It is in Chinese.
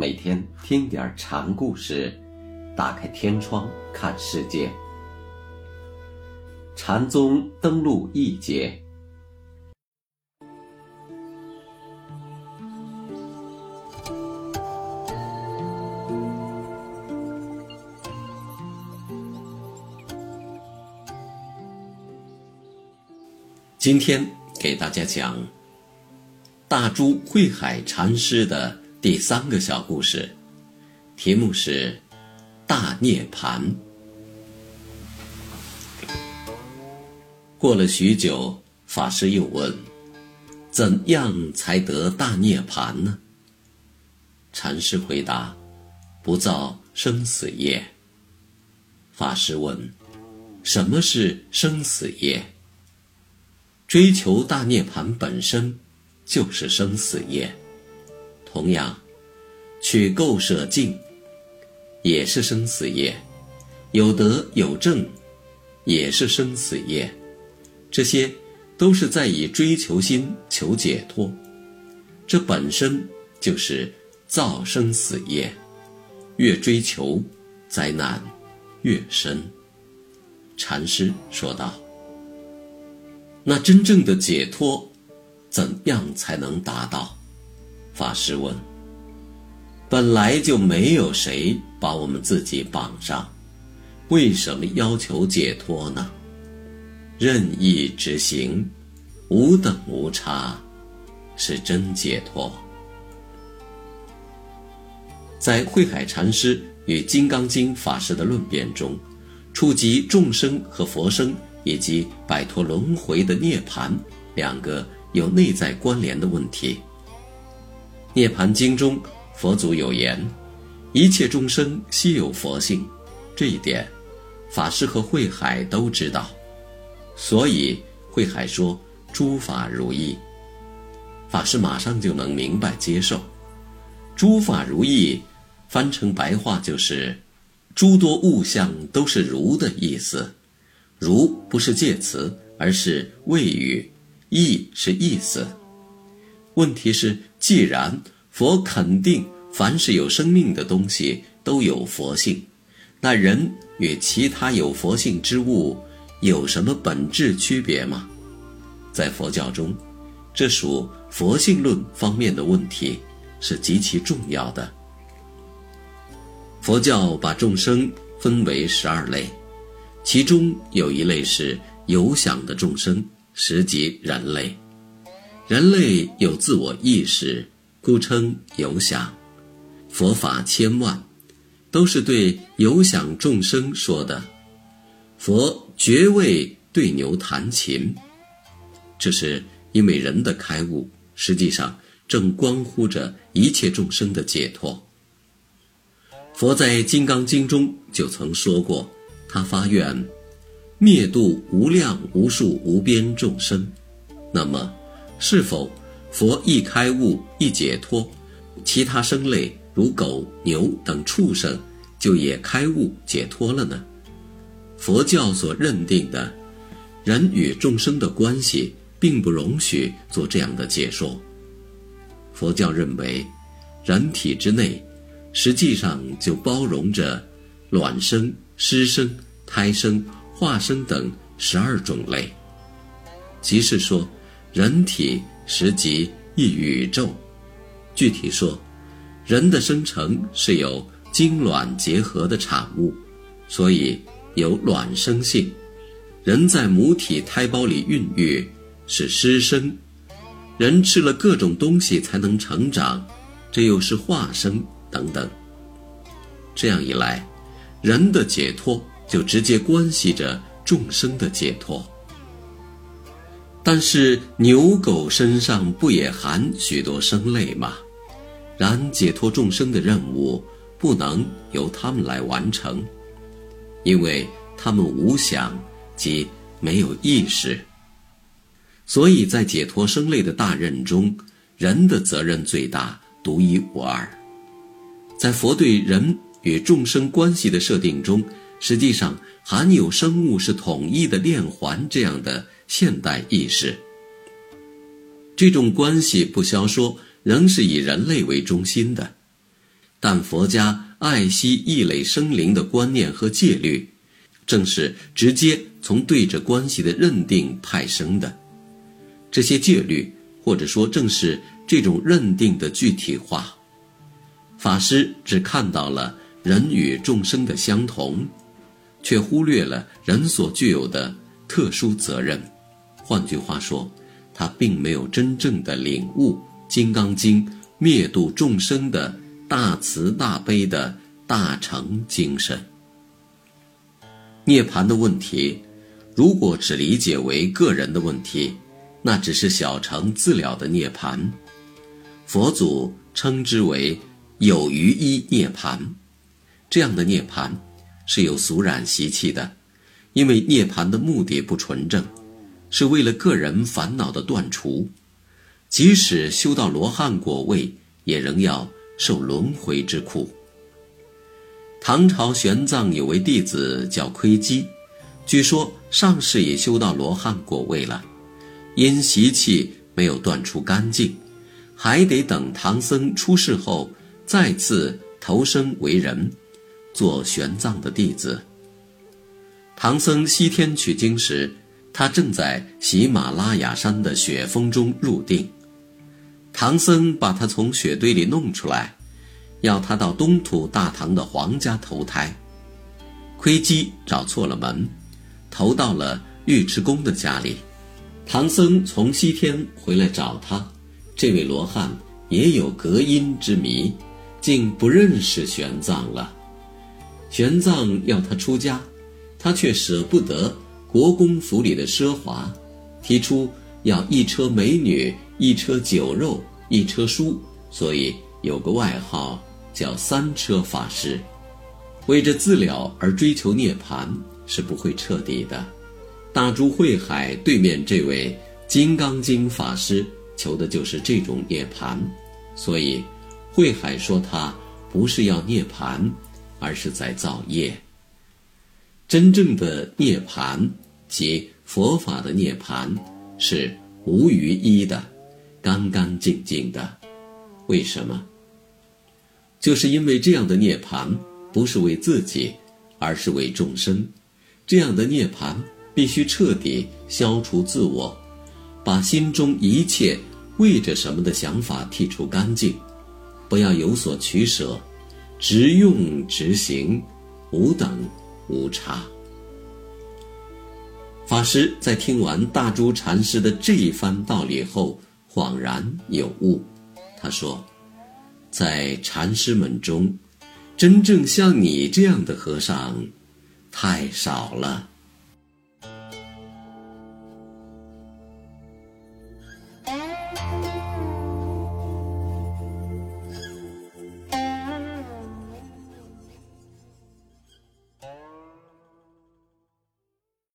每天听点禅故事，打开天窗看世界。禅宗登陆一节，今天给大家讲大珠慧海禅师的。第三个小故事，题目是《大涅槃》。过了许久，法师又问：“怎样才得大涅槃呢？”禅师回答：“不造生死业。”法师问：“什么是生死业？”追求大涅槃本身就是生死业。同样，取垢舍净，也是生死业；有德有正，也是生死业。这些都是在以追求心求解脱，这本身就是造生死业。越追求，灾难越深。禅师说道：“那真正的解脱，怎样才能达到？”法师问：“本来就没有谁把我们自己绑上，为什么要求解脱呢？任意执行，无等无差，是真解脱。”在慧海禅师与金刚经法师的论辩中，触及众生和佛生以及摆脱轮回的涅槃两个有内在关联的问题。《涅盘经》中，佛祖有言：“一切众生悉有佛性。”这一点，法师和慧海都知道，所以慧海说：“诸法如意。”法师马上就能明白接受。“诸法如意”翻成白话就是：“诸多物象都是如的意思。”“如”不是介词，而是谓语，“意”是意思。问题是，既然佛肯定凡是有生命的东西都有佛性，那人与其他有佛性之物有什么本质区别吗？在佛教中，这属佛性论方面的问题，是极其重要的。佛教把众生分为十二类，其中有一类是有想的众生，实即人类。人类有自我意识，故称有想。佛法千万，都是对有想众生说的。佛绝未对牛弹琴，这是因为人的开悟，实际上正关乎着一切众生的解脱。佛在《金刚经》中就曾说过，他发愿灭度无量无数无边众生。那么。是否佛一开悟一解脱，其他生类如狗牛等畜生就也开悟解脱了呢？佛教所认定的，人与众生的关系，并不容许做这样的解说。佛教认为，人体之内，实际上就包容着卵生、湿生、胎生、化生等十二种类，即是说。人体实即一宇宙，具体说，人的生成是由精卵结合的产物，所以有卵生性；人在母体胎胞里孕育是师生；人吃了各种东西才能成长，这又是化生等等。这样一来，人的解脱就直接关系着众生的解脱。但是牛狗身上不也含许多生类吗？然解脱众生的任务不能由他们来完成，因为他们无想即没有意识。所以在解脱生类的大任中，人的责任最大，独一无二。在佛对人与众生关系的设定中，实际上含有生物是统一的链环这样的。现代意识，这种关系不消说，仍是以人类为中心的。但佛家爱惜异类生灵的观念和戒律，正是直接从对着关系的认定派生的。这些戒律，或者说正是这种认定的具体化。法师只看到了人与众生的相同，却忽略了人所具有的特殊责任。换句话说，他并没有真正的领悟《金刚经》灭度众生的大慈大悲的大成精神。涅槃的问题，如果只理解为个人的问题，那只是小乘自了的涅槃。佛祖称之为有余一涅槃，这样的涅槃是有俗染习气的，因为涅槃的目的不纯正。是为了个人烦恼的断除，即使修到罗汉果位，也仍要受轮回之苦。唐朝玄奘有位弟子叫窥基，据说上世也修到罗汉果位了，因习气没有断除干净，还得等唐僧出世后再次投生为人，做玄奘的弟子。唐僧西天取经时。他正在喜马拉雅山的雪峰中入定，唐僧把他从雪堆里弄出来，要他到东土大唐的皇家投胎。窥基找错了门，投到了尉迟恭的家里。唐僧从西天回来找他，这位罗汉也有隔音之谜，竟不认识玄奘了。玄奘要他出家，他却舍不得。国公府里的奢华，提出要一车美女、一车酒肉、一车书，所以有个外号叫“三车法师”。为着自了而追求涅槃是不会彻底的。大珠慧海对面这位金刚经法师求的就是这种涅槃，所以慧海说他不是要涅槃，而是在造业。真正的涅槃即佛法的涅槃，是无余一的，干干净净的。为什么？就是因为这样的涅槃不是为自己，而是为众生。这样的涅槃必须彻底消除自我，把心中一切为着什么的想法剔除干净，不要有所取舍，直用直行，无等无差。法师在听完大珠禅师的这一番道理后，恍然有悟。他说：“在禅师们中，真正像你这样的和尚，太少了。”